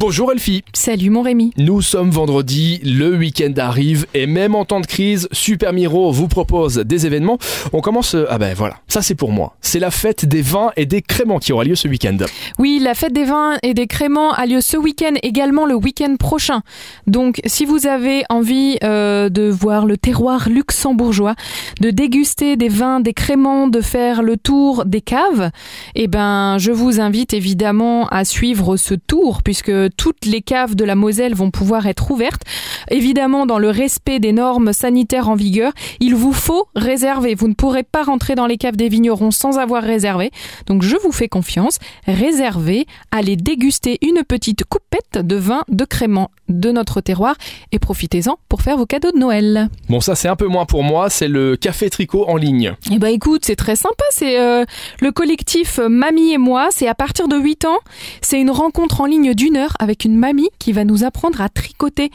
Bonjour Elfie. Salut mon Rémi. Nous sommes vendredi, le week-end arrive et même en temps de crise, Super Miro vous propose des événements. On commence, euh, ah ben voilà, ça c'est pour moi. C'est la fête des vins et des créments qui aura lieu ce week-end. Oui, la fête des vins et des créments a lieu ce week-end, également le week-end prochain. Donc si vous avez envie euh, de voir le terroir luxembourgeois, de déguster des vins, des créments, de faire le tour des caves, eh ben je vous invite évidemment à suivre ce tour puisque toutes les caves de la Moselle vont pouvoir être ouvertes. Évidemment, dans le respect des normes sanitaires en vigueur, il vous faut réserver. Vous ne pourrez pas rentrer dans les caves des vignerons sans avoir réservé. Donc je vous fais confiance. Réservez, allez déguster une petite coupette de vin de crément de notre terroir et profitez-en pour faire vos cadeaux de Noël. Bon ça c'est un peu moins pour moi, c'est le café tricot en ligne. Eh ben écoute, c'est très sympa, c'est euh, le collectif Mamie et moi, c'est à partir de 8 ans, c'est une rencontre en ligne d'une heure avec une mamie qui va nous apprendre à tricoter.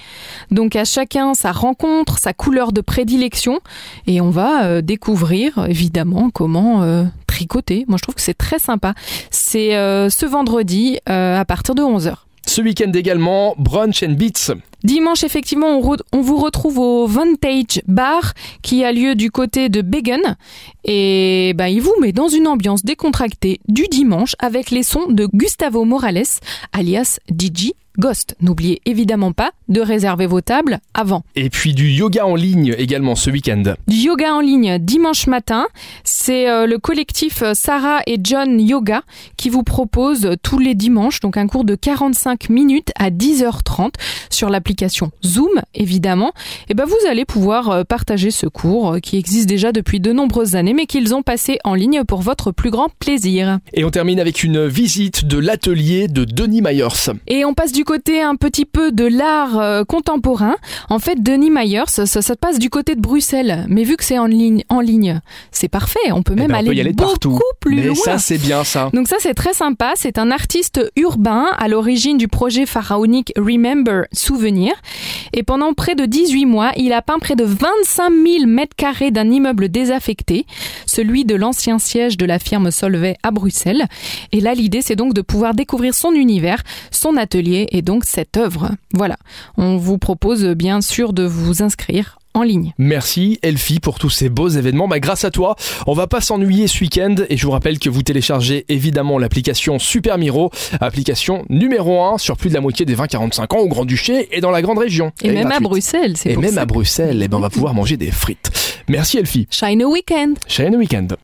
Donc à chacun sa rencontre, sa couleur de prédilection et on va euh, découvrir évidemment comment euh, tricoter. Moi je trouve que c'est très sympa. C'est euh, ce vendredi à partir de 11h. Ce week-end également, Brunch and Beats. Dimanche, effectivement, on, re- on vous retrouve au Vantage Bar qui a lieu du côté de Bégun. Et bah, il vous met dans une ambiance décontractée du dimanche avec les sons de Gustavo Morales, alias DJ Ghost. N'oubliez évidemment pas de réserver vos tables avant. Et puis du yoga en ligne également ce week-end. Du yoga en ligne dimanche matin, c'est euh, le collectif euh, Sarah et John Yoga qui vous propose tous les dimanches donc un cours de 45 minutes à 10h30 sur l'application Zoom évidemment. Et ben vous allez pouvoir euh, partager ce cours qui existe déjà depuis de nombreuses années mais qu'ils ont passé en ligne pour votre plus grand plaisir. Et on termine avec une visite de l'atelier de Denis Myers. Et on passe du côté un petit peu de l'art euh, contemporain. En fait, Denis Myers, ça, ça se passe du côté de Bruxelles. Mais vu que c'est en ligne, en ligne, c'est parfait. On peut Eh même ben, on aller, peut y aller de beaucoup partout. plus Mais loin. ça c'est bien ça. Donc ça c'est très sympa, c'est un artiste urbain à l'origine du projet pharaonique Remember Souvenir et pendant près de 18 mois, il a peint près de 25 000 mètres carrés d'un immeuble désaffecté, celui de l'ancien siège de la firme Solvay à Bruxelles. Et là l'idée c'est donc de pouvoir découvrir son univers, son atelier et donc cette œuvre. Voilà, on vous propose bien sûr de vous inscrire en ligne. Merci Elfie pour tous ces beaux événements. Bah, grâce à toi, on va pas s'ennuyer ce week-end et je vous rappelle que vous téléchargez évidemment l'application Super Miro, application numéro 1 sur plus de la moitié des 20-45 ans au Grand-Duché et dans la grande région. Et, même à. Bruxelles, c'est Et pour même ça. à Bruxelles, eh ben, on va pouvoir manger des frites. Merci Elfie. Shine a Weekend Shine Weekend.